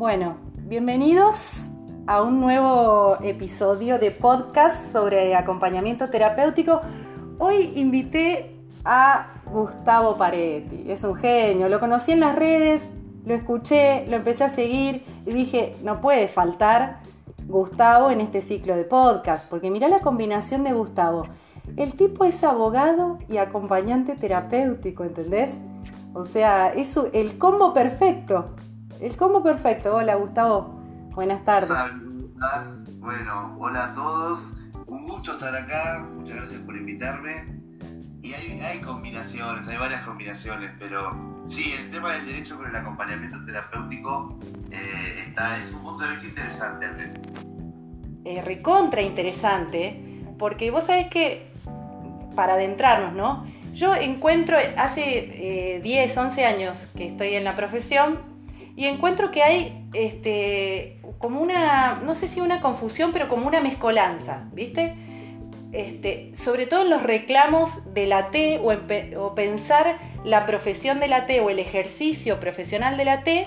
Bueno, bienvenidos a un nuevo episodio de podcast sobre acompañamiento terapéutico. Hoy invité a Gustavo Paretti, es un genio, lo conocí en las redes, lo escuché, lo empecé a seguir y dije, no puede faltar Gustavo en este ciclo de podcast, porque mira la combinación de Gustavo. El tipo es abogado y acompañante terapéutico, ¿entendés? O sea, es el combo perfecto. El combo perfecto. Hola, Gustavo. Buenas tardes. Bueno, hola a todos. Un gusto estar acá. Muchas gracias por invitarme. Y hay, combinaciones, hay varias combinaciones, pero sí, el tema del derecho con el acompañamiento terapéutico eh, está, es un punto de vista interesante al eh, recontra interesante, porque vos sabés que, para adentrarnos, ¿no? Yo encuentro, hace 10, eh, 11 años que estoy en la profesión, y encuentro que hay este, como una, no sé si una confusión, pero como una mezcolanza, ¿viste? Este, sobre todo en los reclamos de la T o, pensar la profesión de la T o el ejercicio profesional de la T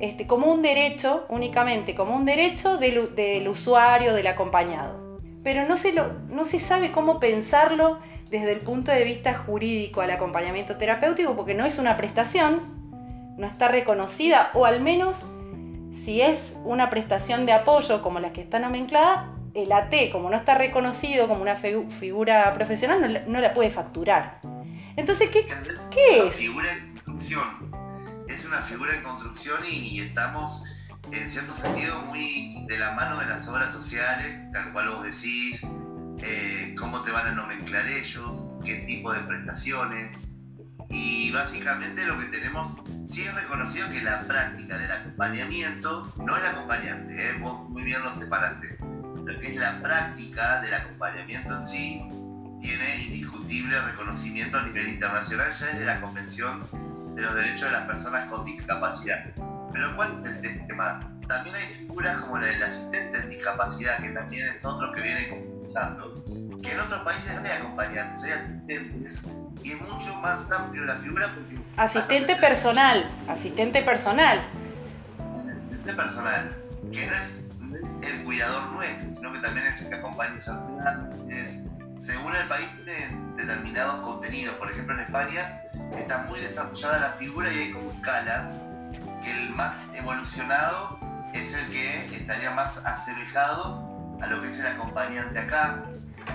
este, como un derecho, únicamente como un derecho del, del usuario, del acompañado. Pero no se, lo, no se sabe cómo pensarlo desde el punto de vista jurídico al acompañamiento terapéutico porque no es una prestación, no está reconocida, o al menos si es una prestación de apoyo como las que están nomencladas, el AT, como no está reconocido como una figura profesional, no la, puede facturar. Entonces, ¿qué, ¿qué es? Figura en construcción. Es una figura en construcción y, estamos, en cierto sentido, muy de la mano de las obras sociales, tal cual vos decís, eh, cómo te van a nomenclar ellos, qué tipo de prestaciones y básicamente lo que tenemos, sí es reconocido que la práctica del acompañamiento, no el acompañante, ¿eh? vos muy bien lo separaste, lo que es la práctica del acompañamiento en sí, tiene indiscutible reconocimiento a nivel internacional ya desde la Convención de los Derechos de las Personas con Discapacidad. Pero ¿cuál es el tema? También hay figuras como la del asistente en discapacidad, que también es otro que viene computando, que en otros países no hay acompañantes, hay asistentes y es mucho más amplio la figura porque... Asistente personal, asistente personal. Asistente personal, que no es el cuidador nuestro, sino que también es el que acompaña es, según el país tiene determinados contenidos, por ejemplo en España está muy desarrollada la figura y hay como escalas, que el más evolucionado es el que estaría más asemejado a lo que es el acompañante acá.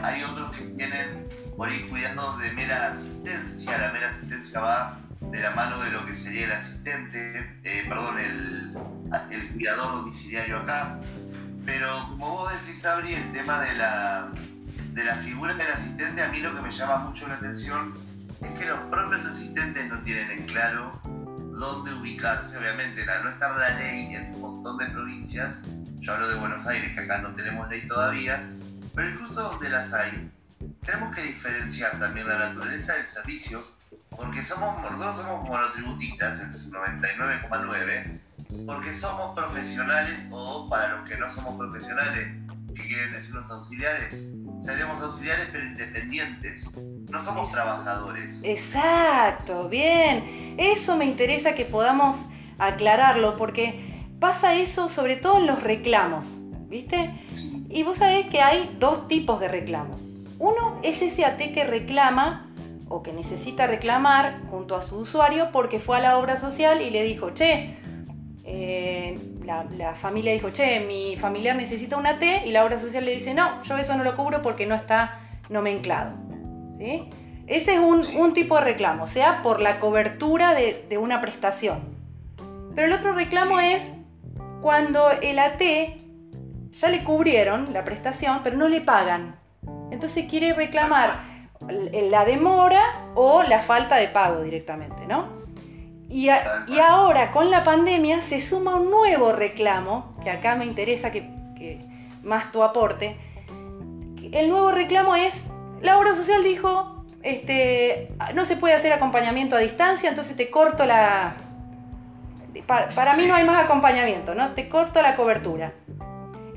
Hay otros que tienen por cuidados de mera asistencia. La mera asistencia va de la mano de lo que sería el asistente, eh, perdón, el, cuidador domiciliario acá. Pero como vos decís, Fabri, el tema de la, de la figura del asistente, a mí lo que me llama mucho la atención es que los propios asistentes no tienen en claro dónde ubicarse. Obviamente, la no está la ley en un montón de provincias, yo hablo de Buenos Aires, que acá no tenemos ley todavía, pero incluso donde las hay, tenemos que diferenciar también la naturaleza del servicio, porque somos, nosotros somos monotributistas, el 99,9, porque somos profesionales o para los que no somos profesionales, que quieren decir los auxiliares, seremos auxiliares pero independientes, no somos trabajadores. Exacto, bien, eso me interesa que podamos aclararlo, porque pasa eso sobre todo en los reclamos, ¿viste? Y vos sabés que hay dos tipos de reclamos uno es ese AT que reclama o que necesita reclamar junto a su usuario porque fue a la obra social y le dijo, che, eh, la, familia dijo, che, mi familiar necesita una T y la obra social le dice, no, yo eso no lo cubro porque no está nomenclado. Ese es un, tipo de reclamo, sea por la cobertura de una prestación. Pero el otro reclamo es cuando el AT ya le cubrieron la prestación, pero no le pagan. Entonces quiere reclamar la demora o la falta de pago directamente, ¿no? Y, ahora con la pandemia se suma un nuevo reclamo, que acá me interesa que, más tu aporte. El nuevo reclamo es, la obra social dijo, este, no se puede hacer acompañamiento a distancia, entonces te corto la... para mí no hay más acompañamiento, ¿no? Te corto la cobertura.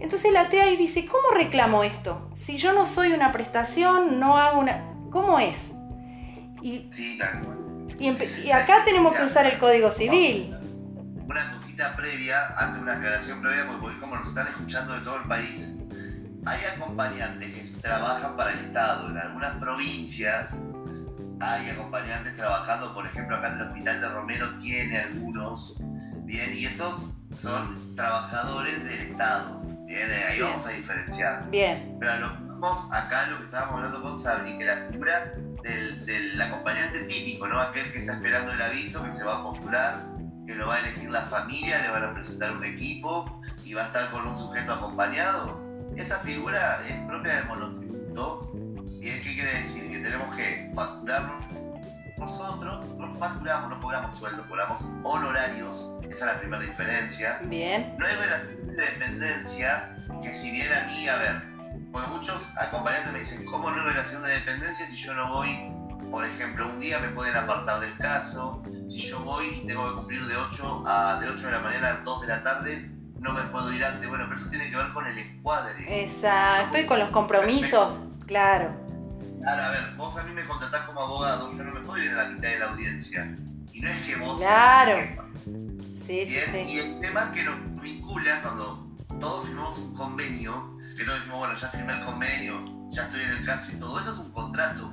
Entonces la TEA dice, ¿cómo reclamo esto? Si yo no soy una prestación, no hago una... ¿Cómo es? Y, sí, y, acá tenemos que usar el Código Civil. una cosita previa, ante una aclaración previa, porque como nos están escuchando de todo el país, hay acompañantes que trabajan para el Estado. En algunas provincias hay acompañantes trabajando, por ejemplo, acá en el Hospital de Romero tiene algunos, bien, y esos son trabajadores del Estado. Bien, ahí vamos a diferenciar. Bien. Pero lo vamos acá lo que estábamos hablando con Sabri, que la figura del, del acompañante típico, ¿no? Aquel que está esperando el aviso, que se va a postular, que lo va a elegir la familia, le van a presentar un equipo y va a estar con un sujeto acompañado. Esa figura es propia del monotributo. ¿Y qué quiere decir? Que tenemos que facturarnos nosotros, nosotros facturamos, no cobramos sueldo, cobramos honorarios. Esa es la primera diferencia. Bien. No hay relación de dependencia que si bien a mí, a ver, porque muchos acompañantes me dicen, ¿cómo no hay relación de dependencia si yo no voy por ejemplo, un día me pueden apartar del caso, si yo voy y tengo que cumplir de 8, a, de 8 de la mañana a 2 de la tarde, no me puedo ir antes. Bueno, pero eso tiene que ver con el encuadre. Exacto, y con los compromisos, claro. Claro, a ver, vos a mí me contratás como abogado, yo no me puedo ir en la mitad de la audiencia. Y no es que vos... Claro. Sí, sí, sí. Y el tema que nos vincula cuando todos firmamos un convenio, que todos decimos, bueno, ya firmé el convenio, ya estoy en el caso y todo, eso es un contrato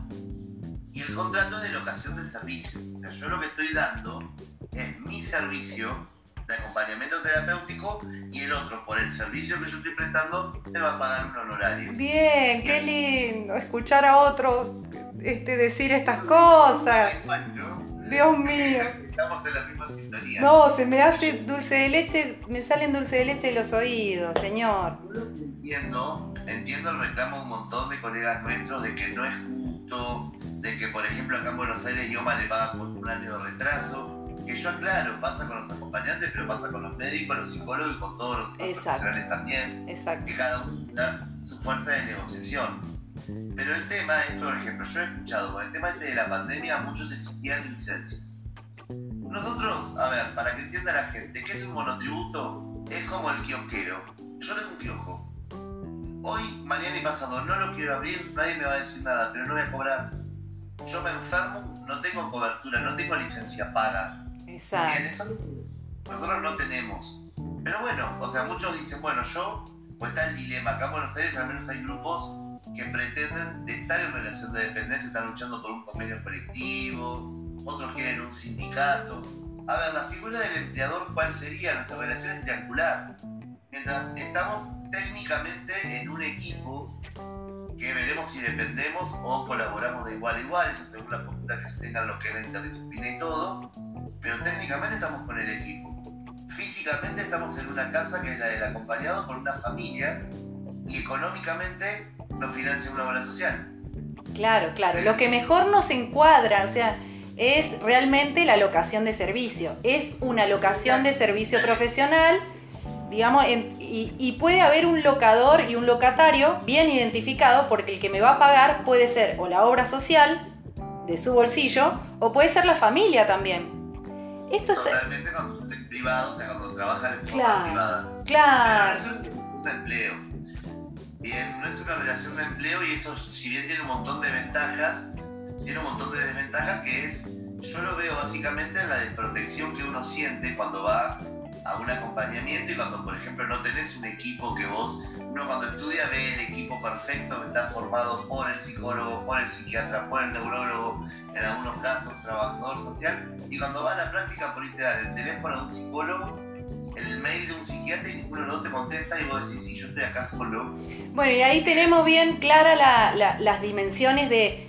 y el contrato es de locación de servicio. O sea, yo lo que estoy dando es mi servicio de acompañamiento terapéutico y el otro, por el servicio que yo estoy prestando, te va a pagar un honorario. Bien, qué lindo escuchar a otro este, decir estas cosas. Dios mío. Estamos en la misma sintonía. No, se me hace dulce de leche, me salen dulce de leche de los oídos, señor. Entiendo, entiendo el reclamo de un montón de colegas nuestros de que no es justo, de que, por ejemplo, acá en Buenos Aires IOMA le paga por un año de retraso, que yo aclaro, pasa con los acompañantes, pero pasa con los médicos, los psicólogos y con todos los profesionales también, Exacto. que cada uno da su fuerza de negociación. Pero el tema es, por ejemplo, yo he escuchado, con el tema este de la pandemia, muchos exigían licencias. Nosotros, a ver, para que entienda la gente, ¿qué es un monotributo? Es como el kiosquero. Yo tengo un kiosco. Hoy, mañana y pasado no lo quiero abrir, nadie me va a decir nada, pero no voy a cobrar yo me enfermo, no tengo cobertura, no tengo licencia paga. Exacto. Eso nosotros no tenemos. Pero bueno, o sea, muchos dicen, bueno, yo, pues está el dilema, acá en Buenos Aires al menos hay grupos que pretenden de estar en relación de dependencia, están luchando por un convenio colectivo, otros quieren un sindicato. A ver, la figura del empleador, ¿cuál sería? Nuestra relación es triangular. Mientras estamos técnicamente en un equipo que veremos si dependemos o colaboramos de igual a igual, eso según la postura que se tenga lo que es la interdisciplina y todo, pero técnicamente estamos con el equipo. Físicamente estamos en una casa que es la del acompañado por una familia y económicamente nos financia una obra social. Claro, claro. Lo que mejor nos encuadra, o sea, es realmente la locación de servicio. Es una locación de servicio profesional digamos, y, puede haber un locador y un locatario bien identificado porque el que me va a pagar puede ser o la obra social de su bolsillo o puede ser la familia también. Esto Totalmente cuando es privado, o sea, cuando en forma privada. Claro. Pero no es un empleo. Bien, no es una relación de empleo y eso, si bien tiene un montón de ventajas, tiene un montón de desventajas que es, yo lo veo básicamente en la desprotección que uno siente cuando va a un acompañamiento y cuando, por ejemplo, no tenés un equipo que vos, uno cuando estudia ve el equipo perfecto que está formado por el psicólogo, por el psiquiatra, por el neurólogo, en algunos casos trabajador social, y cuando va a la práctica por literal el teléfono de un psicólogo, el mail de un psiquiatra y ninguno no te contesta y vos decís, sí, yo estoy acá solo. Bueno, y ahí tenemos bien claras las dimensiones de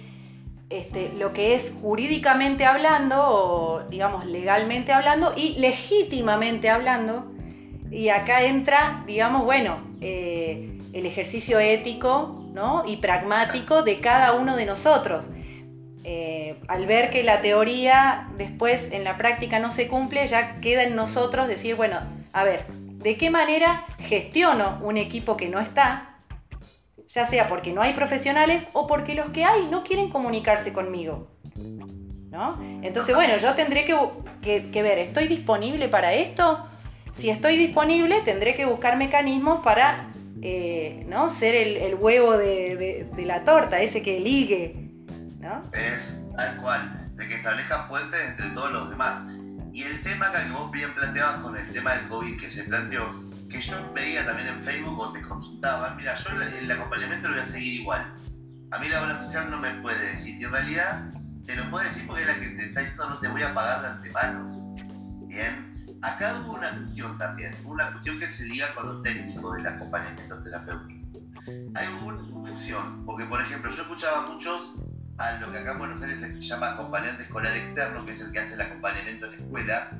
este, lo que es jurídicamente hablando, o digamos legalmente hablando, y legítimamente hablando. Y acá entra, digamos, bueno, eh, el ejercicio ético ¿no? y pragmático de cada uno de nosotros. Eh, al ver que la teoría después en la práctica no se cumple, ya queda en nosotros decir, bueno, a ver, ¿de qué manera gestiono un equipo que no está? Ya sea porque no hay profesionales o porque los que hay no quieren comunicarse conmigo. ¿No? Entonces, bueno, yo tendré que, ver, ¿estoy disponible para esto? Si estoy disponible, tendré que buscar mecanismos para eh, ¿no? ser el, huevo de, la torta, ese que ligue. ¿no? Es tal cual, de que establezca puentes entre todos los demás. Y el tema que vos bien planteabas con el tema del COVID que se planteó, que yo veía también en Facebook o te consultaban, mira, yo el acompañamiento lo voy a seguir igual. A mí la obra social no me puede decir, y en realidad te lo puede decir porque es la que te está diciendo no te voy a pagar de antemano. Bien, acá hubo una cuestión también, una cuestión que se liga con lo técnico del acompañamiento terapéutico. Hay una confusión, porque por ejemplo yo escuchaba muchos a lo que acá en Buenos Aires se llama acompañante escolar externo, que es el que hace el acompañamiento en la escuela,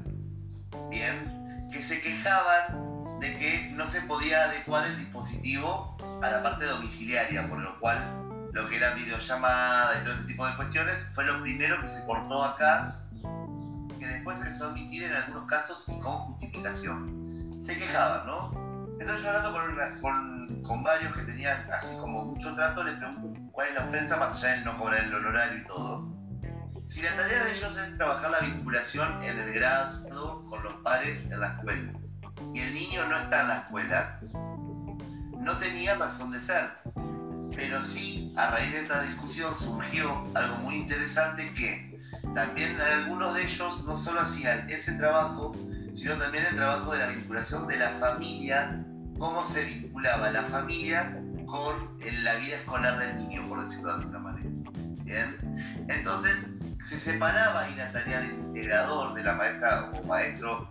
bien, que se quejaban de que no se podía adecuar el dispositivo a la parte domiciliaria, por lo cual lo que era videollamada y todo ese tipo de cuestiones fue lo primero que se cortó acá, que después se empezó a omitir en algunos casos y con justificación. Se quejaban, ¿no? Entonces yo hablando con, con, con, varios que tenían así como mucho trato, les pregunto cuál es la ofensa más allá de no cobrar el honorario y todo. Si la tarea de ellos es trabajar la vinculación en el grado con los pares en la escuela y el niño no está en la escuela, no tenía razón de ser. Pero sí, a raíz de esta discusión surgió algo muy interesante que también algunos de ellos no solo hacían ese trabajo, sino también el trabajo de la vinculación de la familia, cómo se vinculaba la familia con la vida escolar del niño, por decirlo de alguna manera. ¿Bien? Entonces, se separaba ahí la tarea del integrador, de la maestra o maestro.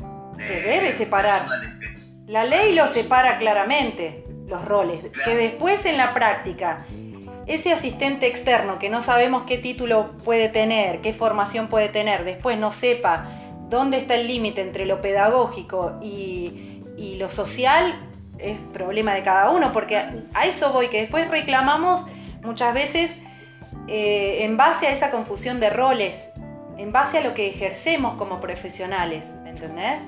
Se debe separar. la ley lo separa claramente los roles, que después en la práctica ese asistente externo que no sabemos qué título puede tener, qué formación puede tener, después no sepa dónde está el límite entre lo pedagógico y, lo social, es problema de cada uno, porque a eso voy, que después reclamamos muchas veces eh, en base a esa confusión de roles, en base a lo que ejercemos como profesionales, ¿me entendés?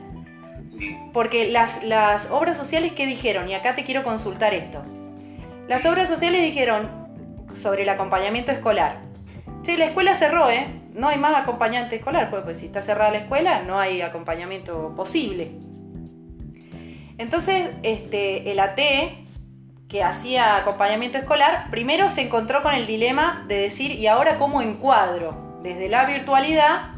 Porque las, las obras sociales, ¿qué dijeron? Y acá te quiero consultar esto. Las obras sociales dijeron sobre el acompañamiento escolar. Sí, la escuela cerró, ¿eh? No hay más acompañante escolar, pues, pues si está cerrada la escuela no hay acompañamiento posible. Entonces, este, el AT, que hacía acompañamiento escolar, primero se encontró con el dilema de decir, ¿y ahora cómo encuadro? Desde la virtualidad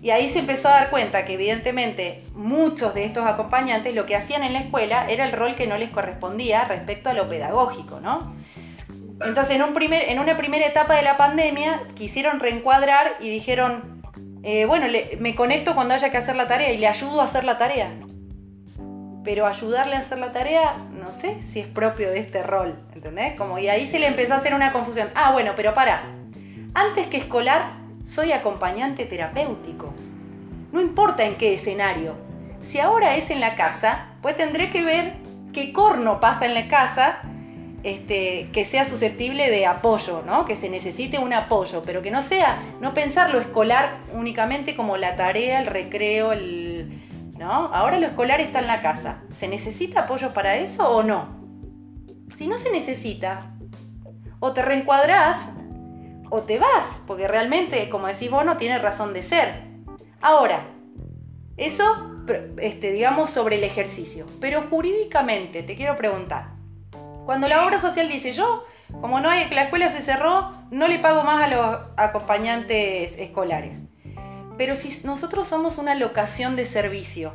y ahí se empezó a dar cuenta que evidentemente muchos de estos acompañantes lo que hacían en la escuela era el rol que no les correspondía respecto a lo pedagógico, ¿no? Entonces en, un primer, en una primera etapa de la pandemia quisieron reencuadrar y dijeron, eh, bueno, me conecto cuando haya que hacer la tarea y le ayudo a hacer la tarea. Pero ayudarle a hacer la tarea, no sé si es propio de este rol, ¿entendés? Como, y ahí se le empezó a hacer una confusión. Ah, bueno, pero para, antes que escolar, soy acompañante terapéutico. No importa en qué escenario. Si ahora es en la casa, pues tendré que ver qué corno pasa en la casa este, que sea susceptible de apoyo, ¿no? Que se necesite un apoyo, pero que no sea, no pensar lo escolar únicamente como la tarea, el recreo, el, ¿no? Ahora lo escolar está en la casa. ¿Se necesita apoyo para eso o no? Si no se necesita, o te reencuadrás o te vas, porque realmente, como decís vos, no tiene razón de ser. Ahora, eso, este, digamos, sobre el ejercicio. Pero jurídicamente, te quiero preguntar, cuando la obra social dice yo, como no hay, que la escuela se cerró, no le pago más a los acompañantes escolares. Pero si nosotros somos una locación de servicio,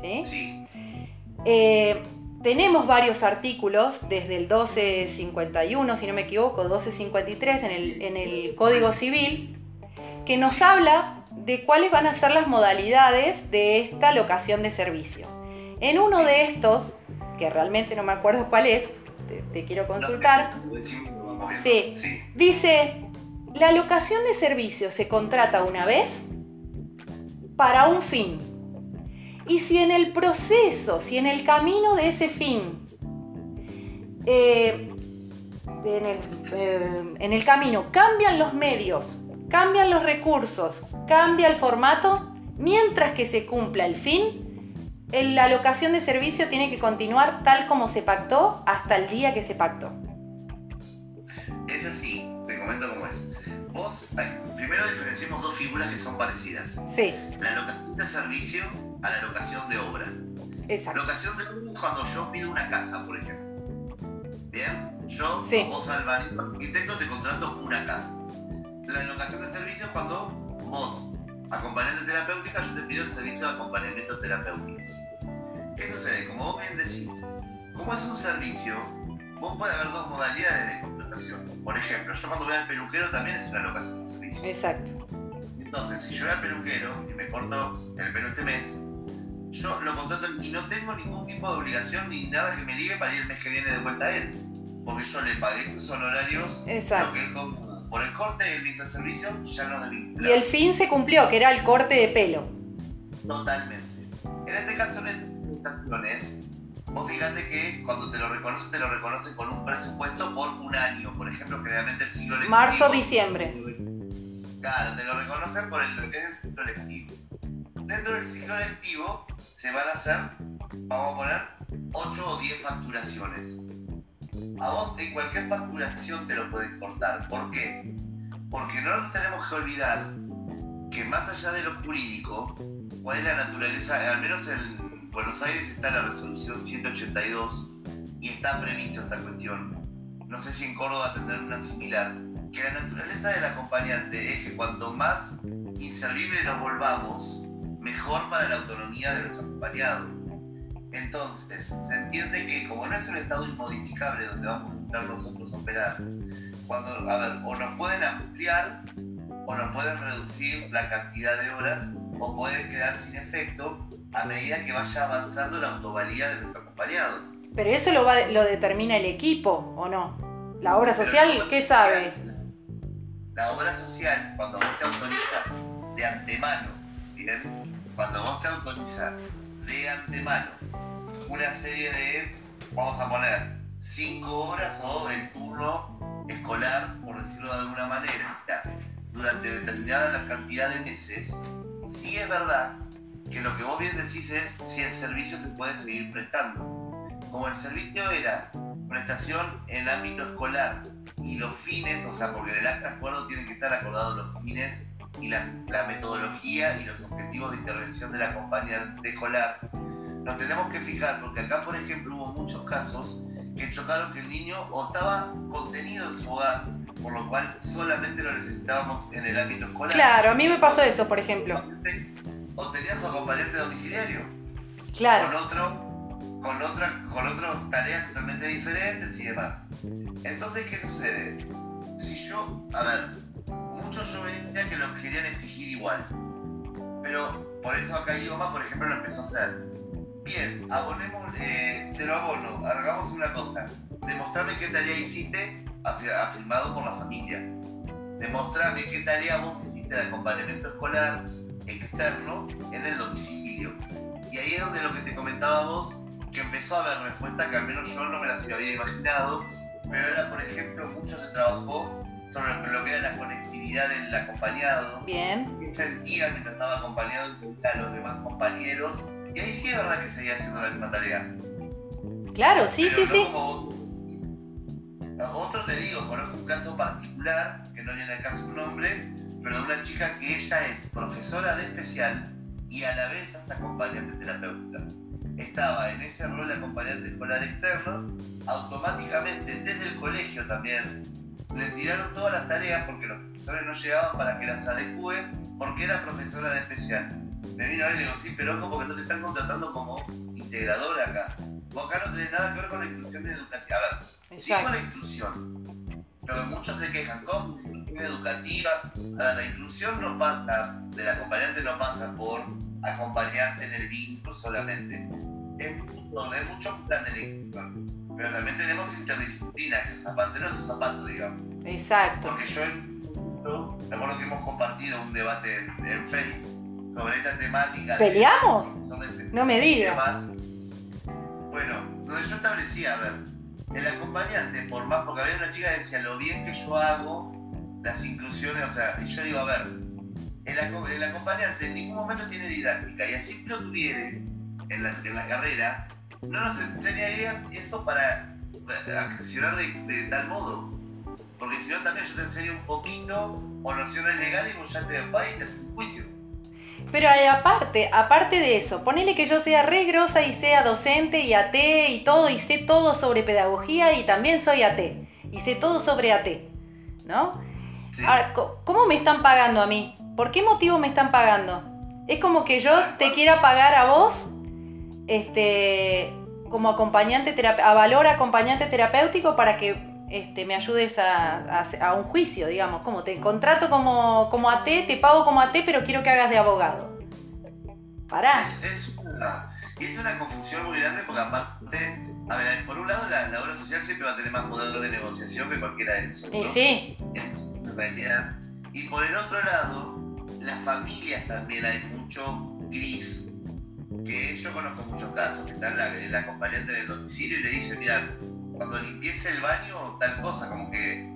¿sí? Sí. Eh, tenemos varios artículos, desde el 1251, si no me equivoco, 1253 en el, Código Civil, que nos habla de cuáles van a ser las modalidades de esta locación de servicio. En uno de estos, que realmente no me acuerdo cuál es, te, quiero consultar, sí, dice, la locación de servicio se contrata una vez para un fin y si en el proceso, si en el camino de ese fin, eh, eh, en, el, camino cambian los medios, cambian los recursos, cambia el formato, mientras que se cumpla el fin, la alocación de servicio tiene que continuar tal como se pactó hasta el día que se pactó. Es así, te comento cómo es. Vos, primero diferenciamos dos figuras que son parecidas. Sí. La alocación de servicio a la locación de obra. Exacto. Locación de obra es cuando yo pido una casa, por ejemplo. Bien, yo, sí. vos, Alvarito, arquitecto, te contrato una casa. La locación de servicio es cuando vos, acompañante terapéutica, yo te incluido el servicio de acompañamiento terapéutico. ¿Qué sucede? Como vos bien decís, como es un servicio, vos puede haber dos modalidades de contratación. Por ejemplo, yo cuando voy al peluquero también es una locación de servicio. Exacto. Entonces, si yo voy al peluquero y me corto el pelo este mes, yo lo contrato y no tengo ningún tipo de obligación ni nada que me ligue para ir el mes que viene de vuelta a él. Porque yo le pagué sus honorarios, Exacto. lo que él com- por el corte y el mismo servicio ya nos desvincula. Y el fin se cumplió, que era el corte de pelo. Totalmente. En este caso, en estas prestaciones, vos fíjate que cuando te lo reconoce, te lo reconoce con un presupuesto por un año. Por ejemplo, generalmente el ciclo lectivo. Marzo, diciembre. Claro, te lo reconocen por el, es el ciclo lectivo. Dentro del ciclo lectivo se van a hacer, vamos a poner, 8 o 10 facturaciones. A vos en cualquier facturación te lo pueden cortar. ¿Por qué? Porque no nos tenemos que olvidar que más allá de lo jurídico, cuál es la naturaleza, al menos en Buenos Aires está la resolución 182 y está previsto esta cuestión. No sé si en Córdoba tendrán una similar. Que la naturaleza del acompañante es que cuanto más inservible nos volvamos, mejor para la autonomía de nuestro acompañado. Entonces, se entiende que como no es un estado inmodificable donde vamos a entrar nosotros a operar, cuando, a ver, o nos pueden ampliar o nos pueden reducir la cantidad de horas o pueden quedar sin efecto a medida que vaya avanzando la autovalía de nuestro acompañado. Pero eso lo, va, lo determina el equipo, ¿o no? La obra social, ¿qué sabe? La obra social, cuando vos te autorizas de antemano, ¿bien? Cuando vos te autorizas de antemano una serie de, vamos a poner, cinco horas o el turno escolar, por decirlo de alguna manera, durante determinada cantidad de meses, sí es verdad que lo que vos bien decís es si el servicio se puede seguir prestando. Como el servicio era prestación en ámbito escolar y los fines, o sea, porque en el acta acuerdo tienen que estar acordados los fines y la, la metodología y los objetivos de intervención de la acompañante escolar, nos tenemos que fijar, porque acá, por ejemplo, hubo muchos casos que chocaron que el niño o estaba contenido en su hogar, por lo cual solamente lo necesitábamos en el ámbito escolar. Claro, a mí me pasó eso, por ejemplo. O tenía su acompañante domiciliario Claro. con otro, con otra, con otras tareas totalmente diferentes y demás. Entonces, ¿qué sucede? Si yo, a ver, muchos yo veía que lo querían exigir igual, pero por eso acá IOMA, por ejemplo, lo empezó a hacer. Bien, abonemos, eh, te lo abono, hagamos una cosa, demostrame qué tarea hiciste afi- afirmado por la familia. Demostrame qué tarea vos hiciste de acompañamiento escolar externo en el domicilio. Y ahí es donde lo que te comentaba vos, que empezó a haber respuestas que al menos yo no me las había imaginado, pero era, por ejemplo, mucho se trabajó sobre lo que- era la conectividad del acompañado, Bien. qué sentía mientras estaba acompañado a los demás compañeros, y ahí sí es verdad que seguía haciendo la misma tarea. Claro, sí, Pero sí, no sí. como- Otro te digo, conozco un caso particular, que no viene al caso un nombre, pero de una chica que ella es profesora de especial y a la vez hasta acompañante terapeuta. Estaba en ese rol de acompañante escolar externo, automáticamente desde el colegio también le tiraron todas las tareas porque los profesores no llegaban para que las adecúen porque era profesora de especial. Me vino a ver y le digo, sí, pero ojo porque no te están contratando como integradora acá. Vos acá no tenés nada que ver con la inclusión educativa. A ver, sí con la inclusión. Pero muchos se quejan, ¿cómo? Inclusión educativa. A ver, la inclusión no pasa, del acompañante no pasa por acompañarte en el vínculo solamente. Es mucho, es mucho plan de la inclusión. Pero también tenemos interdisciplina, que zapatero es un zapato, digamos. Exacto. Porque yo, yo me acuerdo que hemos compartido un debate en, en Facebook sobre esta temática. ¿Peleamos? de- No me digas. Bueno, donde yo establecía, a ver, el acompañante, por más, porque había una chica que decía lo bien que yo hago las inclusiones, o sea, y yo digo, a ver, el, aco- el acompañante en ningún momento tiene didáctica, y así lo tuviere en la, en la carrera, no nos enseñaría eso para accionar de, de tal modo. Porque si no, también yo te enseño un poquito o nociones legales y vos ya te vas y te haces un juicio. Pero eh, aparte, aparte de eso, ponele que yo sea re grosa y sea docente y AT y todo, y sé todo sobre pedagogía y también soy AT. Y sé todo sobre AT, ¿no? ¿sí? Ahora, ¿cómo me están pagando a mí? ¿Por qué motivo me están pagando? Es como que yo te quiera pagar a vos, este, como acompañante a valor acompañante terapéutico para que este, me ayudes a, un juicio, digamos, como te contrato como, como AT, te pago como AT, pero quiero que hagas de abogado. Pará. Es, una, es una confusión muy grande porque aparte, a ver, por un lado la, obra social siempre va a tener más poder de negociación que cualquiera de nosotros. Y sí. En realidad. Y por el otro lado, las familias también hay mucho gris que yo conozco muchos casos que está el acompañante en el domicilio y le dice, mira, cuando limpiese el baño, tal cosa, como que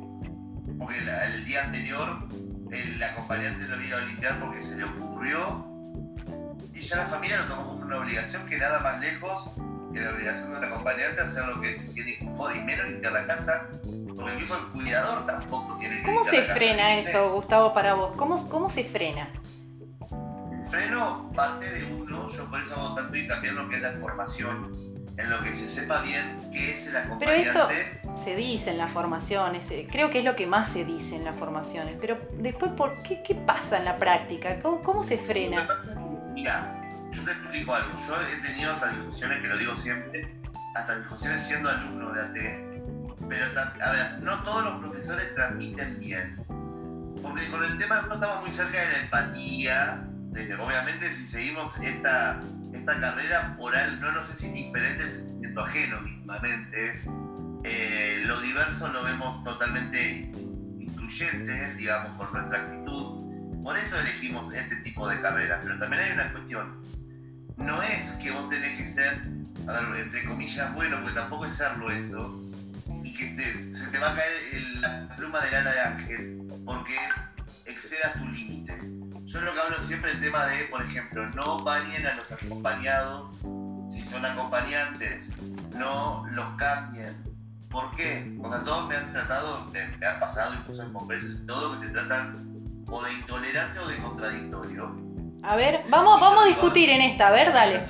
porque el día anterior el acompañante lo había ido a limpiar porque se le ocurrió y ya la familia lo tomó como una obligación que nada más lejos que la obligación de un acompañante hacer lo que es tiene y menos limpiar la casa porque incluso el cuidador tampoco tiene que ¿Cómo se frena eso, Gustavo, para vos? ¿Cómo, ¿Cómo se frena? Freno parte de uno, yo por eso hago tanto hincapié en lo que es la formación en lo que se sepa bien qué es el acompañante. Pero esto se dice en la formación, creo que es lo que más se dice en las formaciones, pero después, ¿por qué, qué pasa en la práctica? ¿Cómo, se frena? Mira, yo te explico algo. Yo he tenido hasta discusiones, que lo digo siempre, hasta discusiones siendo alumno de AT, pero a ver, no todos los profesores transmiten bien. Porque con el tema no estamos muy cerca de la empatía, obviamente si seguimos esta esta carrera por algo, no, no sé si diferente sentimiento ajeno mismamente. Eh, lo diverso lo vemos totalmente incluyente, digamos, con nuestra actitud. Por eso elegimos este tipo de carreras. Pero también hay una cuestión. No es que vos tenés que ser, a ver, entre comillas, bueno, porque tampoco es serlo eso, y que se te va a caer la pluma del ala de ángel porque excedas tu límite yo lo que hablo siempre el tema de, por ejemplo, no bañen a los acompañados, si son acompañantes, no los cambien. ¿Por qué? O sea, todos me han tratado, me, han pasado incluso en congresos todo que te tratan o de intolerante o de contradictorio. A ver, vamos, vamos a discutir en esta, a ver, dale.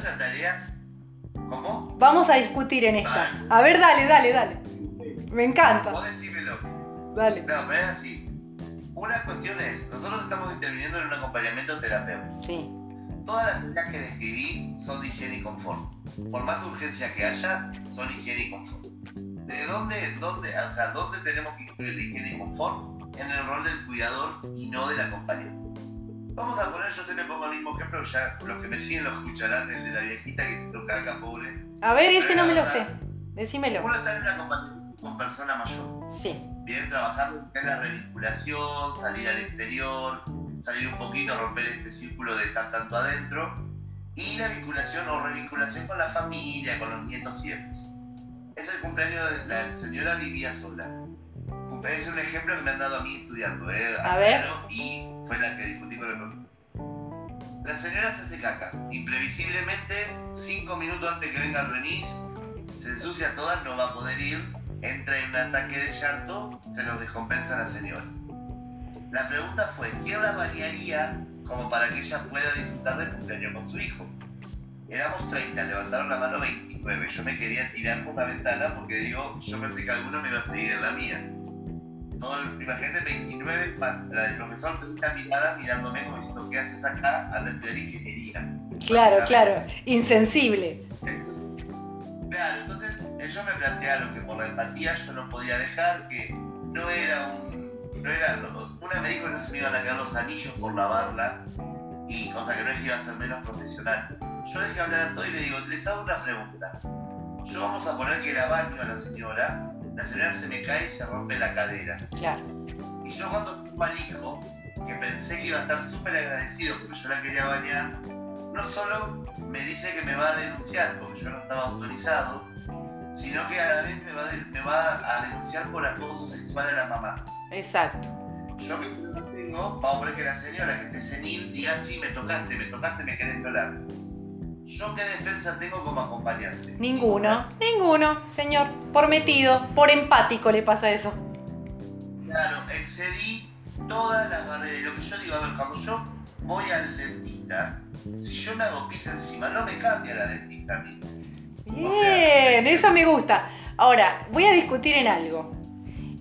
¿Cómo? Vamos a discutir en esta. A ver, dale, dale, dale. Me encanta. Vos decímelo. Dale. No, pero es así. Una cuestión es, nosotros estamos interviniendo en un acompañamiento terapéutico. Sí. Todas las medidas que describí son de higiene y confort. Por más urgencia que haya, son higiene y confort. ¿De dónde, dónde, o sea, dónde tenemos que incluir la higiene y confort? En el rol del cuidador y no del acompañante. Vamos a poner, yo que pongo el mismo ejemplo, ya los que me siguen lo escucharán, el de la viejita que se toca acá, pobre. A ver, ese no me lo sé. Decímelo. Uno está en un acompañamiento con persona mayor. Sí viene trabajando en la revinculación, salir al exterior, salir un poquito, romper este círculo de estar tanto adentro, y la vinculación o revinculación con la familia, con los nietos y Es el cumpleaños de la señora vivía sola. Es un ejemplo que me han dado a mí estudiando, ¿eh? A ver. Y fue la que discutí con el La señora se hace caca. Imprevisiblemente, cinco minutos antes que venga el remis, se ensucia toda, no va a poder ir entra en un ataque de llanto, se nos descompensa la señora. La pregunta fue, ¿quién la bañaría como para que ella pueda disfrutar del cumpleaños con su hijo? Éramos 30, levantaron la mano 29. Yo me quería tirar por la ventana porque digo, yo pensé que alguno me iba a seguir en la mía. Todo, imagínate 29, la del profesor tenía mirada mirándome como diciendo, ¿qué haces acá? Anda a estudiar ingeniería. Claro, claro, insensible. Claro, ellos me plantearon que por la empatía yo no podía dejar, que no era un. No era, una me dijo que no se me iban a quedar los anillos por lavarla, y cosa que no es que iba a ser menos profesional. Yo dejé hablar a todo y le digo, les hago una pregunta. Yo vamos a poner que la baño a la señora, la señora se me cae y se rompe la cadera. Claro. Y yo cuando tuve al hijo, que pensé que iba a estar súper agradecido porque yo la quería bañar, no solo me dice que me va a denunciar porque yo no estaba autorizado, sino que a la vez me va, me va a denunciar por acoso sexual a la mamá. Exacto. Yo que tengo, vamos a poner que la señora que esté senil diga, sí, me tocaste, me tocaste, me querés violar. ¿Yo qué defensa tengo como acompañante? Ninguno, ninguno, señor. Por metido, por empático le pasa eso. Claro, excedí todas las barreras. Y lo que yo digo, a ver, cuando yo voy al dentista, si yo me hago pis encima, no me cambia la dentista a mí. Bien, eso me gusta. Ahora, voy a discutir en algo.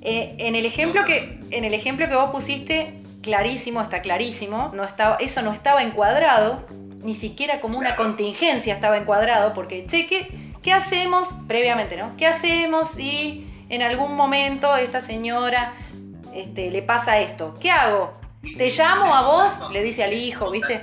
Eh, en, el ejemplo que, en el ejemplo que vos pusiste, clarísimo, está clarísimo, no estaba, eso no estaba encuadrado, ni siquiera como una contingencia estaba encuadrado, porque, che, ¿qué, ¿qué hacemos previamente, no? ¿Qué hacemos si en algún momento esta señora este, le pasa esto? ¿Qué hago? ¿Te llamo a vos? Le dice al hijo, ¿viste?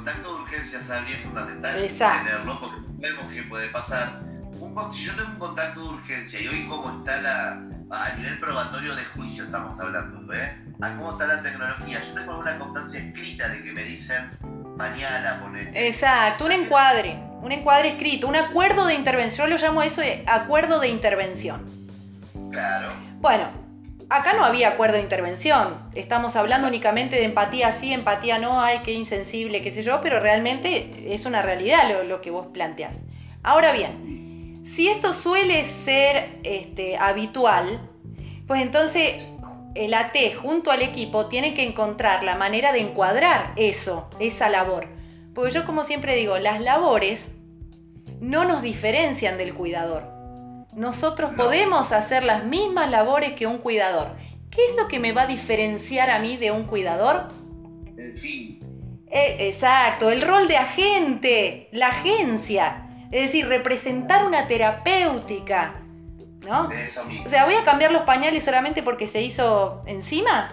Contacto de urgencia, Sabri, es fundamental Exacto. tenerlo porque vemos qué puede pasar. Un si yo tengo un contacto de urgencia y hoy cómo está la, a nivel probatorio de juicio estamos hablando, ¿eh? A cómo está la tecnología. Yo tengo alguna constancia escrita de que me dicen mañana poner. Exacto, un encuadre, un encuadre escrito, un acuerdo de intervención, yo lo llamo eso de acuerdo de intervención. Claro. Bueno, acá no había acuerdo de intervención, estamos hablando únicamente de empatía sí, empatía no, ay, qué insensible, qué sé yo, pero realmente es una realidad lo, que vos planteás. Ahora bien, si esto suele ser este, habitual, pues entonces el AT junto al equipo tiene que encontrar la manera de encuadrar eso, esa labor. Porque yo como siempre digo, las labores no nos diferencian del cuidador. Nosotros No. podemos hacer las mismas labores que un cuidador. ¿Qué es lo que me va a diferenciar a mí de un cuidador? En fin. Eh, exacto, el rol de agente, la agencia, es decir, representar una terapéutica, ¿no? Eso mismo. O sea, ¿voy a cambiar los pañales solamente porque se hizo encima?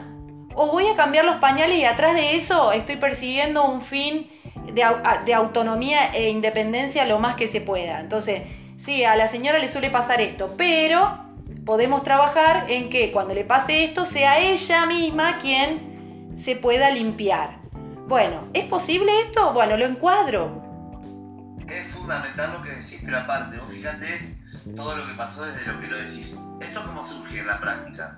¿O voy a cambiar los pañales y atrás de eso estoy persiguiendo un fin de autonomía e independencia lo más que se pueda? Entonces, sí, a la señora le suele pasar esto, pero podemos trabajar en que cuando le pase esto sea ella misma quien se pueda limpiar. Bueno, ¿es posible esto? Bueno, lo encuadro. Es fundamental lo que decís, pero aparte, vos fíjate todo lo que pasó desde lo que lo decís. ¿Esto cómo surge en la práctica?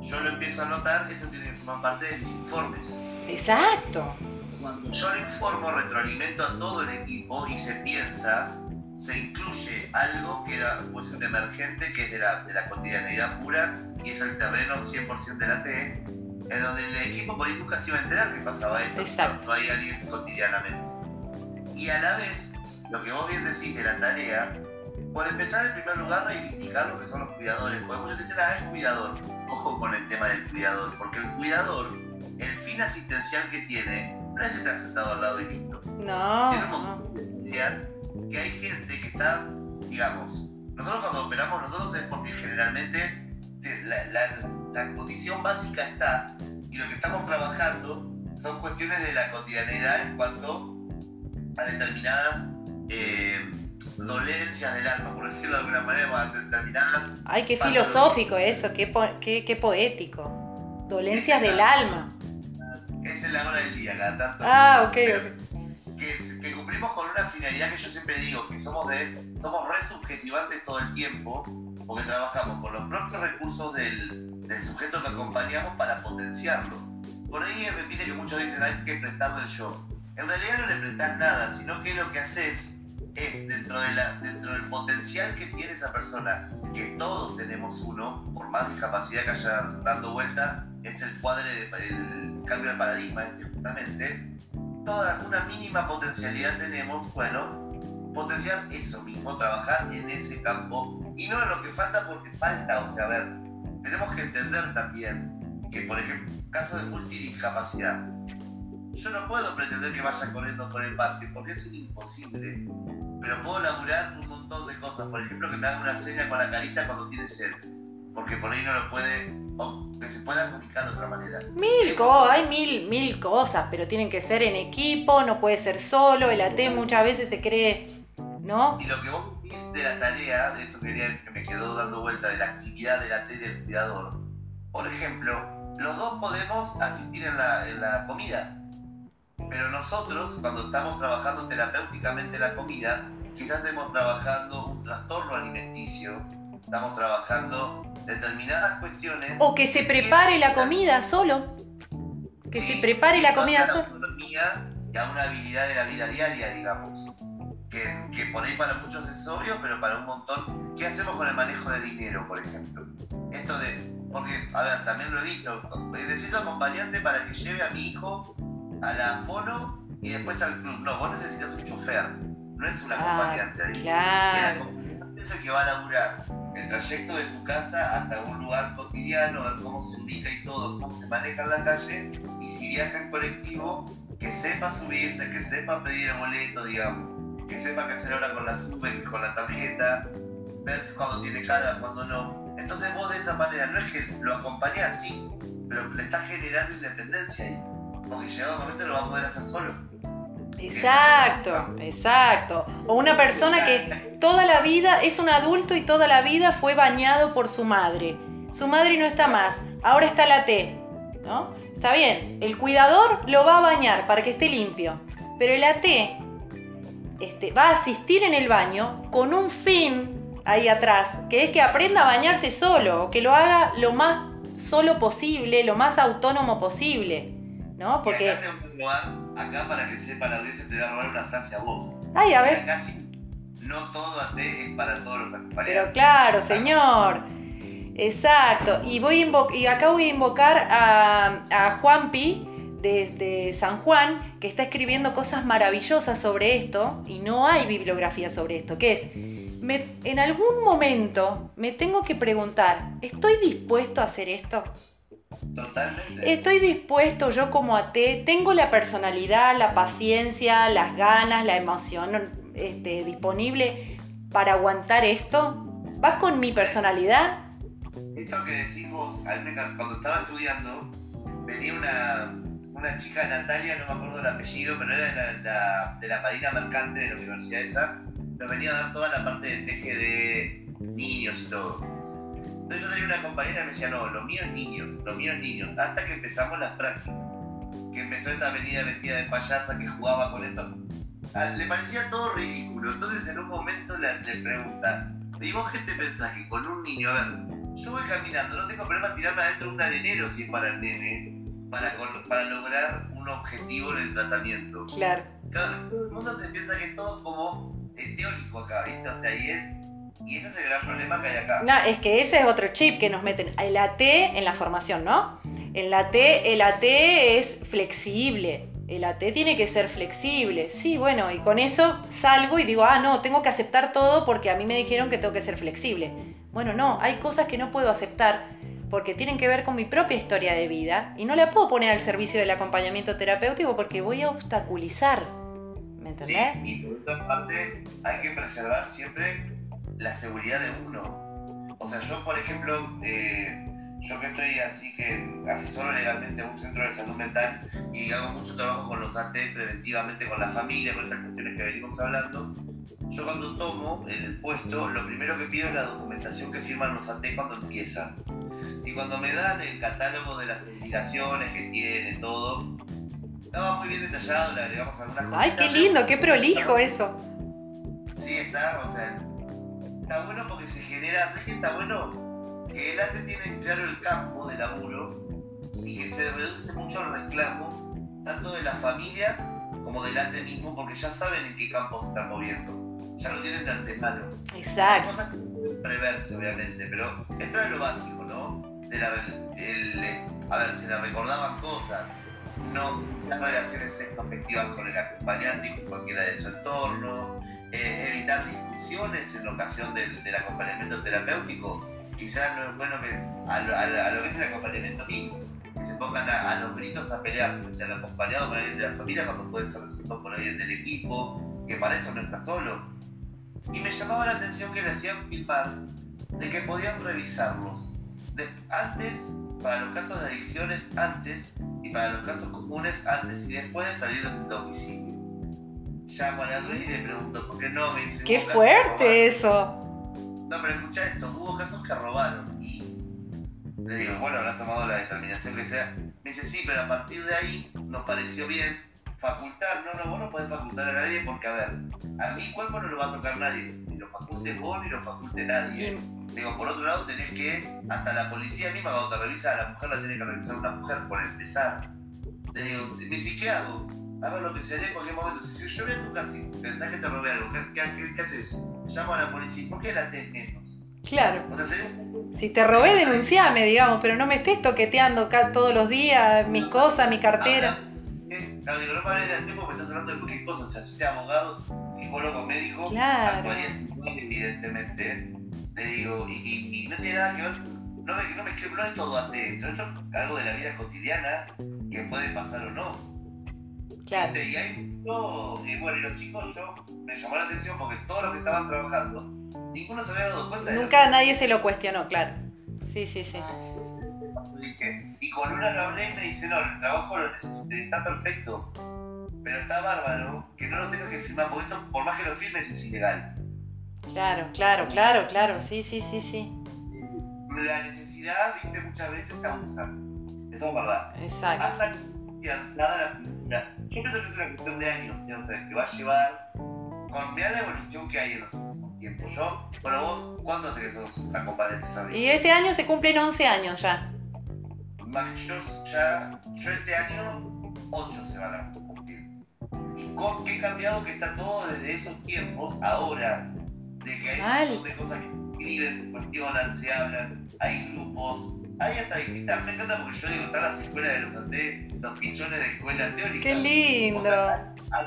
Yo lo empiezo a notar, eso tiene que formar parte de mis informes. Exacto. Cuando yo le informo, retroalimento a todo el equipo y se piensa, se incluye algo que era pues, un emergente, que es de la, de la cotidianeidad pura, y es el terreno 100% de la T, en donde el equipo por ahí nunca se iba a enterar que pasaba esto, Exacto. no hay alguien cotidianamente. Y a la vez, lo que vos bien decís de la tarea, por empezar en primer lugar reivindicar lo que son los cuidadores, porque muchos dicen, ah, es cuidador. Ojo con el tema del cuidador, porque el cuidador, el fin asistencial que tiene, no es estar sentado al lado y listo. No. Tiene un que hay gente que está, digamos, nosotros cuando operamos, nosotros es porque generalmente te- la, la- la condición básica está y lo que estamos trabajando son cuestiones de la cotidianidad en cuanto a determinadas eh, dolencias del alma, por decirlo de alguna manera, a determinadas Ay, qué filosófico eso, qué, po- qué, qué poético. Dolencias del alma. es la hora del día, cada tanto. Ah, ok. que, que cumplimos con una finalidad que yo siempre digo, que somos de somos re subjetivantes todo el tiempo, porque trabajamos con los propios recursos del, del sujeto que acompañamos para potenciarlo. Por ahí me pide que muchos dicen hay que prestarle el yo. En realidad no le prestas nada, sino que lo que haces es dentro, de la, dentro del potencial que tiene esa persona, que todos tenemos uno, por más discapacidad que haya dando vuelta, es el cuadre, de- cambio de paradigma este justamente, toda una mínima potencialidad tenemos, bueno, potenciar eso mismo, trabajar en ese campo. Y no en lo que falta porque falta, o sea, a ver, tenemos que entender también que, por ejemplo, caso de multidiscapacidad, yo no puedo pretender que vaya corriendo por el parque porque es imposible, pero puedo laburar un montón de cosas, por ejemplo, que me haga una seña con la carita cuando tiene sed, porque por ahí no lo puede, o que se pueda comunicar de otra manera. Mil cosas, hay mil, mil cosas, pero tienen que ser en equipo, no puede ser solo. El AT muchas veces se cree, ¿no? Y lo que vos decís de la tarea, de esto quería que me quedó dando vuelta, de la actividad de la T del cuidador. Por ejemplo, los dos podemos asistir en la, en la comida, pero nosotros, cuando estamos trabajando terapéuticamente la comida, quizás estemos trabajando un trastorno alimenticio, estamos trabajando determinadas cuestiones. O que se prepare la comida solo. Que Sí, se prepare la comida solo. y a una habilidad de la vida diaria, digamos. Que, que por ahí para muchos es pero para un montón. ¿Qué hacemos con el manejo de dinero, por ejemplo? Esto de. Porque, a ver, también lo he visto. Necesito acompañante para que lleve a mi hijo a la fono y después al club. No, vos necesitas un chofer. No es un acompañante ahí. El Claro. Que va a laburar el trayecto de tu casa hasta un lugar cotidiano, ver cómo se ubica y todo, cómo se maneja en la calle, y si viaja en colectivo, que sepa subirse, que sepa pedir el boleto, digamos, que sepa qué hacer ahora con la sube, con la tarjeta, ver cuando tiene cara, cuando no. Entonces vos de esa manera, no es que lo acompañás, sí, pero le estás generando independencia ahí, porque llegado un momento lo va a poder hacer solo. Exacto, exacto. O una persona que toda la vida es un adulto y toda la vida fue bañado por su madre. Su madre no está más, ahora está la T, ¿no? Está bien, el cuidador lo va a bañar para que esté limpio, pero el AT este, va a asistir en el baño con un fin ahí atrás, que es que aprenda a bañarse solo, o que lo haga lo más solo posible, lo más autónomo posible, ¿no? Porque... Acá, para que sepa la audiencia te voy a robar una frase a vos. Ay, a ver. no todo AT es para todos los acompañantes. Pero claro, señor. Exacto, y, voy y acá voy a invocar a, a Juanpi de, San Juan, que está escribiendo cosas maravillosas sobre esto, y no hay bibliografía sobre esto, que es, en algún momento me tengo que preguntar, ¿estoy dispuesto a hacer esto? Totalmente. Estoy dispuesto yo como AT, tengo la personalidad, la paciencia, las ganas, la emoción este, disponible para aguantar esto. ¿Va con mi personalidad? esto que decís vos, cuando estaba estudiando, venía una, una chica Natalia, no me acuerdo el apellido, pero era de la, de la Marina Mercante de la universidad esa, nos venía a dar toda la parte de teje de niños y todo. Entonces yo tenía una compañera que me decía, no, lo mío es niños, lo mío es niños, hasta que empezamos las prácticas. Que empezó esta avenida vestida de payasa que jugaba con esto. Ah, le parecía todo ridículo. Entonces en un momento le, le pregunta, ¿y vos qué te pensás que con un niño, a ver, yo voy caminando, no tengo problema tirarme adentro de un arenero si es para el nene, para, para lograr un objetivo en el tratamiento. Claro. todo el mundo se piensa que es todo como teórico acá, ¿viste? O sea, y es y ese es el gran problema que hay acá. No, es que ese es otro chip que nos meten. El AT en la formación, ¿no? El AT, el AT es flexible. El AT tiene que ser flexible. Sí, bueno, y con eso salgo y digo, ah, no, tengo que aceptar todo porque a mí me dijeron que tengo que ser flexible. Bueno, no, hay cosas que no puedo aceptar porque tienen que ver con mi propia historia de vida y no la puedo poner al servicio del acompañamiento terapéutico porque voy a obstaculizar. ¿Me entendés? Sí, y por otra parte hay que preservar siempre la seguridad de uno. O sea, yo, por ejemplo, eh, yo que estoy así que asesoro legalmente a un centro de salud mental y hago mucho trabajo con los AT preventivamente con la familia, con estas cuestiones que venimos hablando, yo cuando tomo el puesto, lo primero que pido es la documentación que firman los AT cuando empiezan. Y cuando me dan el catálogo de las investigaciones que tiene, todo, estaba muy bien detallado, le agregamos algunas cosas. ¡Ay, qué lindo! ¡Qué prolijo eso! Sí, está, o sea, está bueno porque se genera, está bueno que el AT tiene claro el campo de laburo y que se reduce mucho el reclamo, tanto de la familia como del AT mismo, porque ya saben en qué campo se están moviendo ya lo tienen de antemano. Exacto. Hay cosas que preverse, obviamente, pero esto es lo básico, ¿no? De la, a ver, si le recordaban cosas, no las relaciones afectivas con el acompañante y con cualquiera de su entorno, evitar discusiones en ocasión del, del, acompañamiento terapéutico. Quizás no es bueno que a lo, que es el acompañamiento mismo, que se pongan a, los gritos a pelear frente al acompañado con alguien de la familia cuando puede ser resuelto por alguien del equipo, que para eso no está solo y me llamaba la atención que le hacían filmar de que podían revisarlos antes, para los casos de adicciones antes y para los casos comunes antes y después de salir del domicilio. Llamo a la dueña y le pregunto, ¿por qué no? Me dice, ¡Qué fuerte eso! No, pero escucha esto, hubo casos que robaron y le digo, bueno, habrán tomado la determinación que sea. Me dice, sí, pero a partir de ahí nos pareció bien facultar, no, no, vos no podés facultar a nadie porque, a ver, a mi cuerpo no lo va a tocar nadie, ni lo faculte vos ni lo faculte nadie. Digo, por otro lado, tenés que, hasta la policía misma cuando te revisa a la mujer, la tiene que revisar una mujer por empezar. Le digo, me dice, ¿qué hago? A ver lo que se en cualquier momento. Si yo veo tu casa y pensás que te robé algo, ¿qué, qué, qué, haces? Llamo a la policía. ¿Por qué la tenés menos? Claro. O sea, Si te robé, denunciame, digamos, pero no me estés toqueteando acá todos los días mis cosas, mi cartera. Claro, digo, no me hables del tiempo, me estás hablando de cualquier cosa. O sea, si abogado, psicólogo, médico, claro. actuaría evidentemente. le digo, y, y, no tiene nada que ver, no me, no me no es todo esto, esto es algo de la vida cotidiana que puede pasar o no. Claro. Y, ahí, no, y bueno, y los chicos, yo, me llamó la atención porque todos los que estaban trabajando, ninguno se había dado cuenta. Nunca nadie se lo cuestionó, claro. Sí, sí, sí. Y con una lo hablé y me dice, no, el trabajo lo necesité, está perfecto, pero está bárbaro que no lo tengas que firmar, porque esto, por más que lo firmen, es ilegal. Claro, claro, claro, claro, sí, sí, sí, sí. La necesidad, viste, muchas veces se abusa. Eso es verdad. Exacto. Hasta nada la cultura. Yo pienso que es una cuestión de años, ¿sí? o sea, que va a llevar con mira la evolución que hay en los últimos tiempos. Yo, bueno, vos, ¿cuándo hace que sos acompañante? Y este año se cumplen 11 años ya. Yo, ya, yo este año 8 se van a cumplir. Y con qué cambiado que está todo desde esos tiempos, ahora, de que hay un montón de cosas que se escriben, se cuestionan, se hablan, hay grupos, hay hasta distintas, me encanta porque yo digo, están las escuelas de los andes, los pichones de escuela teórica. ¡Qué lindo!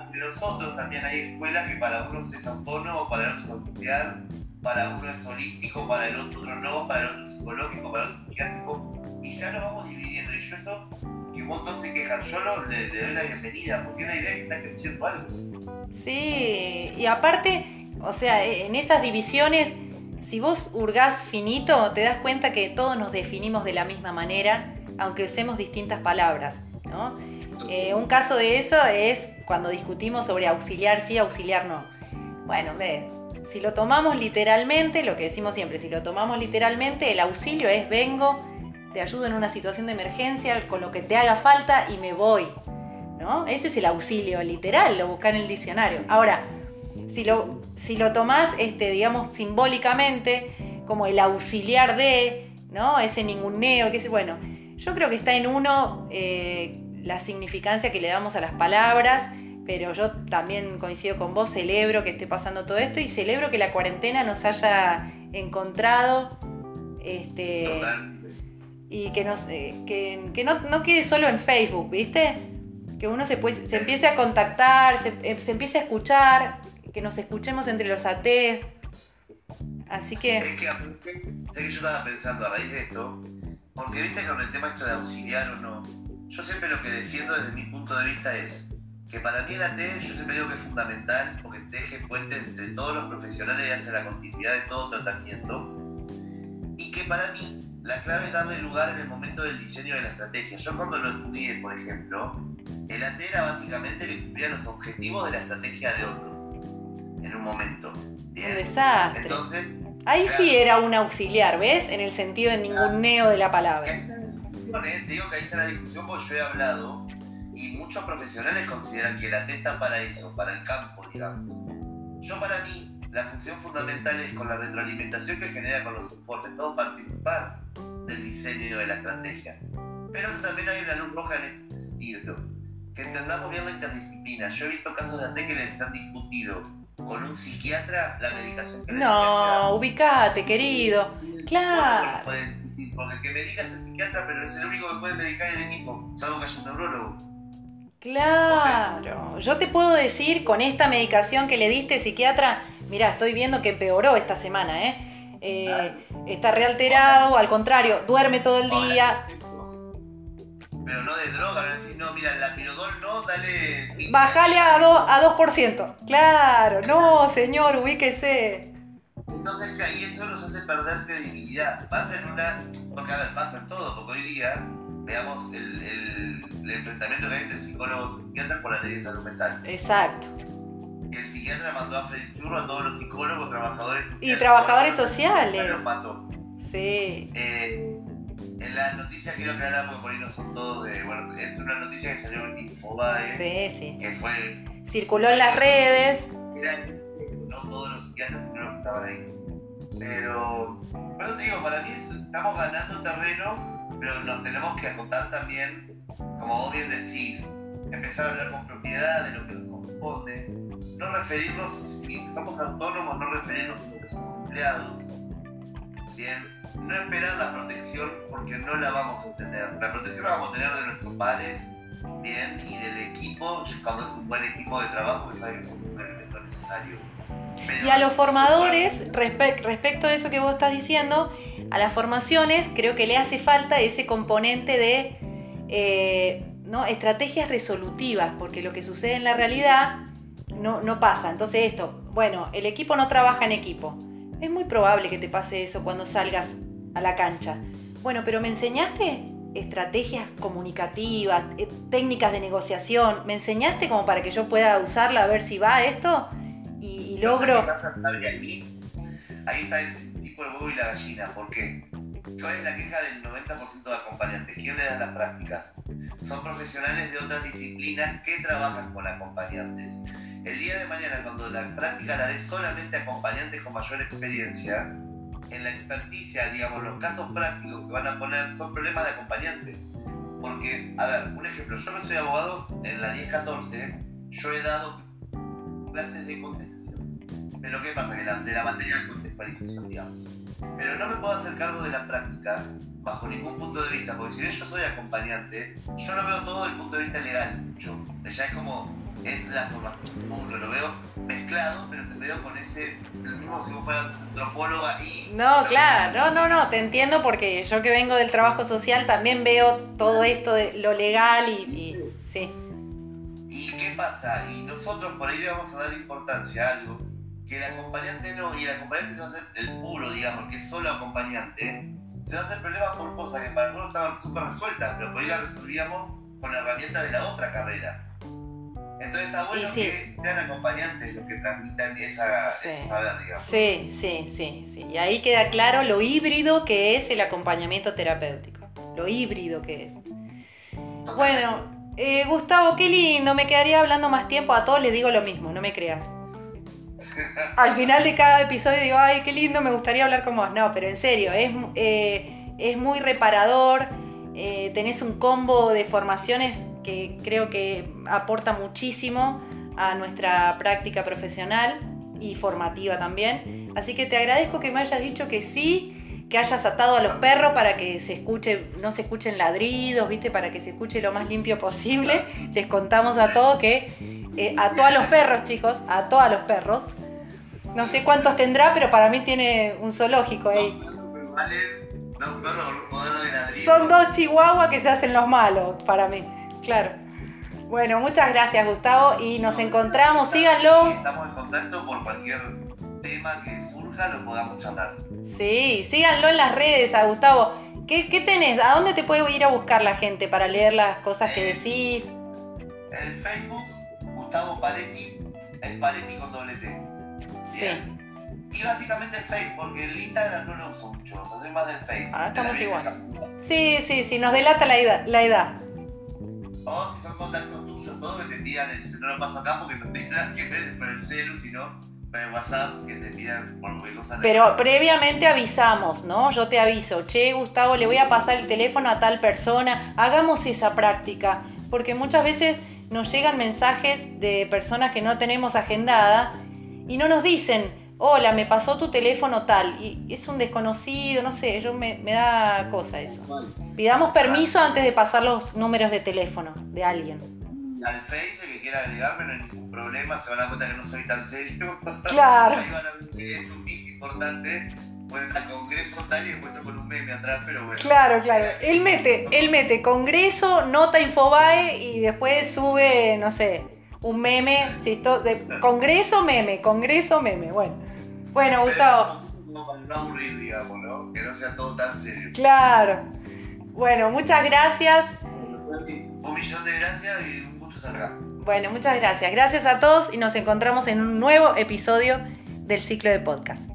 Entre nosotros también hay escuelas que para unos es autónomo, para el otro es auxiliar, para uno es holístico, para el otro no, para el otro es psicológico, para el otro es psiquiátrico, y ya nos vamos dividiendo. Y yo eso, que un montón se quejan, yo lo, le, le, doy la bienvenida, porque es la idea que está creciendo algo. Sí, y aparte, o sea, en esas divisiones si vos hurgás finito, te das cuenta que todos nos definimos de la misma manera, aunque usemos distintas palabras. ¿no? Eh, un caso de eso es cuando discutimos sobre auxiliar sí, auxiliar no. Bueno, ve, si lo tomamos literalmente, lo que decimos siempre, si lo tomamos literalmente, el auxilio es vengo, te ayudo en una situación de emergencia con lo que te haga falta y me voy. ¿no? Ese es el auxilio literal, lo buscan en el diccionario. Ahora, si lo, si lo tomás, este, digamos, simbólicamente, como el auxiliar de, ¿no? Ese ninguneo, que es, bueno, yo creo que está en uno eh, la significancia que le damos a las palabras, pero yo también coincido con vos, celebro que esté pasando todo esto y celebro que la cuarentena nos haya encontrado este, y que, nos, eh, que, no, no, quede solo en Facebook, ¿viste? Que uno se, se empiece a contactar, se, eh, se empiece a escuchar, que nos escuchemos entre los ateos. Así que... Es que, sé que yo estaba pensando a raíz de esto, porque viste con el tema esto de auxiliar o no, yo siempre lo que defiendo desde mi punto de vista es que para mí el AT yo siempre digo que es fundamental porque teje puentes entre todos los profesionales y hace la continuidad de todo tratamiento y que para mí la clave es darle lugar en el momento del diseño de la estrategia. Yo cuando lo estudié, por ejemplo, el AT era básicamente que cumplía los objetivos de la estrategia de otro en un momento. Un desastre. Ahí sí era un auxiliar, ¿ves? En el sentido de ningún neo de la palabra. Te digo que ahí está la discusión porque yo he hablado y muchos profesionales consideran que la T está para eso, para el campo, digamos. Yo para mí, la función fundamental es con la retroalimentación que genera con los informes, todo participar del diseño de la estrategia. Pero también hay una luz roja en este sentido, que entendamos bien la interdisciplina. Yo he visto casos de AT que les han discutido con un psiquiatra la medicación que No, ubicate, querido. Claro. porque el que medica es el psiquiatra, pero es el único que puede medicar el equipo, salvo que haya un neurólogo. Claro, yo te puedo decir con esta medicación que le diste psiquiatra, mira, estoy viendo que empeoró esta semana, ¿eh? eh está realterado, al contrario, duerme todo el día, pero no de droga, no decís, no, mira, la pirodol no, dale... Bajale a, a 2%. Claro, no, señor, ubíquese. Entonces ahí eso nos hace perder credibilidad. Pasa en una... Porque, a ver, pasa en todo, porque hoy día, veamos el, el, enfrentamiento que hay entre psicólogos y psiquiatras por la ley de salud mental. Exacto. El psiquiatra mandó a freír churro a todos los psicólogos, trabajadores Y trabajadores sociales. Los mató. Sí. Eh, en la noticia quiero aclarar porque por ahí no son todos de. Bueno, es una noticia que salió en Infobae. Sí, sí. Que fue. Circuló en las redes. no todos los psiquiatras, sino los que estaban ahí. Pero. Pero te digo, para mí estamos ganando terreno, pero nos tenemos que acotar también, como vos bien decís, empezar a hablar con propiedad de lo que nos corresponde. No referirnos, si somos autónomos, no referirnos a lo que somos empleados. Bien no esperar la protección porque no la vamos a obtener. La protección la vamos a tener de nuestros padres, bien, y del equipo, cuando es un buen equipo de trabajo que sabe que son necesario. y a los formadores, respecto de eso que vos estás diciendo, a las formaciones creo que le hace falta ese componente de eh, ¿no? estrategias resolutivas, porque lo que sucede en la realidad no, no pasa. Entonces esto, bueno, el equipo no trabaja en equipo. Es muy probable que te pase eso cuando salgas a la cancha. Bueno, pero ¿me enseñaste estrategias comunicativas, eh, técnicas de negociación? ¿Me enseñaste como para que yo pueda usarla a ver si va esto? Y, logro... Ahí está el tipo del huevo y la gallina. ¿Por qué? ¿Cuál es la queja del 90% de acompañantes? ¿Quién le da las prácticas? Son profesionales de otras disciplinas que trabajan con acompañantes. El día de mañana, cuando la práctica la dé solamente acompañantes con mayor experiencia, en la experticia, digamos, los casos prácticos que van a poner son problemas de acompañante. Porque, a ver, un ejemplo, yo que soy abogado, en la 1014, yo he dado clases de contestación. Pero ¿qué pasa? Que la, de la materia de contextualización, digamos. Pero no me puedo hacer cargo de la práctica bajo ningún punto de vista, porque si bien yo soy acompañante, yo no veo todo desde el punto de vista legal. Yo, ya es como es la formación lo veo mezclado, pero te veo con ese, el mismo si fuera antropóloga y... No, claro, no, no, no, te entiendo porque yo que vengo del trabajo social también veo todo esto de lo legal y, sí. ¿Y qué pasa? Y nosotros por ahí le vamos a dar importancia a algo que el acompañante no, y el acompañante se va a hacer el puro, digamos, que es solo acompañante, se va a hacer problema por cosas que para nosotros estaban súper resueltas, pero por ahí las resolvíamos con la herramienta de la otra carrera. Entonces está bueno que sean acompañantes los que transmitan esa, ese saber, digamos. Sí, sí, sí, sí. Y ahí queda claro lo híbrido que es el acompañamiento terapéutico. Lo híbrido que es. Bueno, eh, Gustavo, qué lindo. Me quedaría hablando más tiempo. A todos les digo lo mismo, no me creas. Al final de cada episodio digo, ay, qué lindo, me gustaría hablar con vos. No, pero en serio, es, eh, es muy reparador. Eh, tenés un combo de formaciones que creo que aporta muchísimo a nuestra práctica profesional y formativa también. Así que te agradezco que me hayas dicho que sí, que hayas atado a los perros para que se escuche, no se escuchen ladridos, ¿viste? Para que se escuche lo más limpio posible. Les contamos a todos que eh, ató a los perros, chicos, ató a los perros. No sé cuántos tendrá, pero para mí tiene un zoológico ahí. Son dos chihuahuas que se hacen los malos para mí. Claro. Bueno, muchas gracias Gustavo y nos encontramos, síganlo. Estamos en contacto por cualquier tema que lo podamos charlar. Sí, síganlo en las redes a Gustavo. ¿Qué, ¿Qué, tenés? ¿A dónde te puede ir a buscar la gente para leer las cosas que decís? En Facebook, Gustavo Paretti, es Paretti con doble T. Bien. Sí. Y básicamente el Facebook, porque el Instagram no lo uso mucho, o sea, más del Facebook. Ah, estamos igual. Sí, sí, sí, nos delata la edad. La edad. O si son contactos tuyos, todo que te pidan, el, no lo paso acá porque no tiene nada que ver con el celu, sino con el WhatsApp que te pidan por cualquier cosa. Pero previamente avisamos, ¿no? Yo te aviso, che, Gustavo, le voy a pasar el teléfono a tal persona, hagamos esa práctica, porque muchas veces nos llegan mensajes de personas que no tenemos agendada y no nos dicen, hola, me pasó tu teléfono tal, y es un desconocido, no sé, yo me, da cosa eso. Pidamos permiso antes de pasar los números de teléfono de alguien. Al Face, que quiera agregarme, no hay ningún problema, se van a dar cuenta que no soy tan serio. Claro. Ahí van a ver que es un mix importante. Bueno, al congreso tal y puesto con un meme atrás, pero bueno. Claro, claro. Él mete, él mete congreso, nota Infobae y después sube, no sé, un meme chistoso de congreso meme, congreso meme. Bueno. Bueno, Gustavo. No, aburrir, digamos, ¿no? Que no sea todo tan serio. Claro. Bueno, muchas gracias. Un millón de gracias y Bueno, muchas gracias. Gracias a todos y nos encontramos en un nuevo episodio del ciclo de podcast.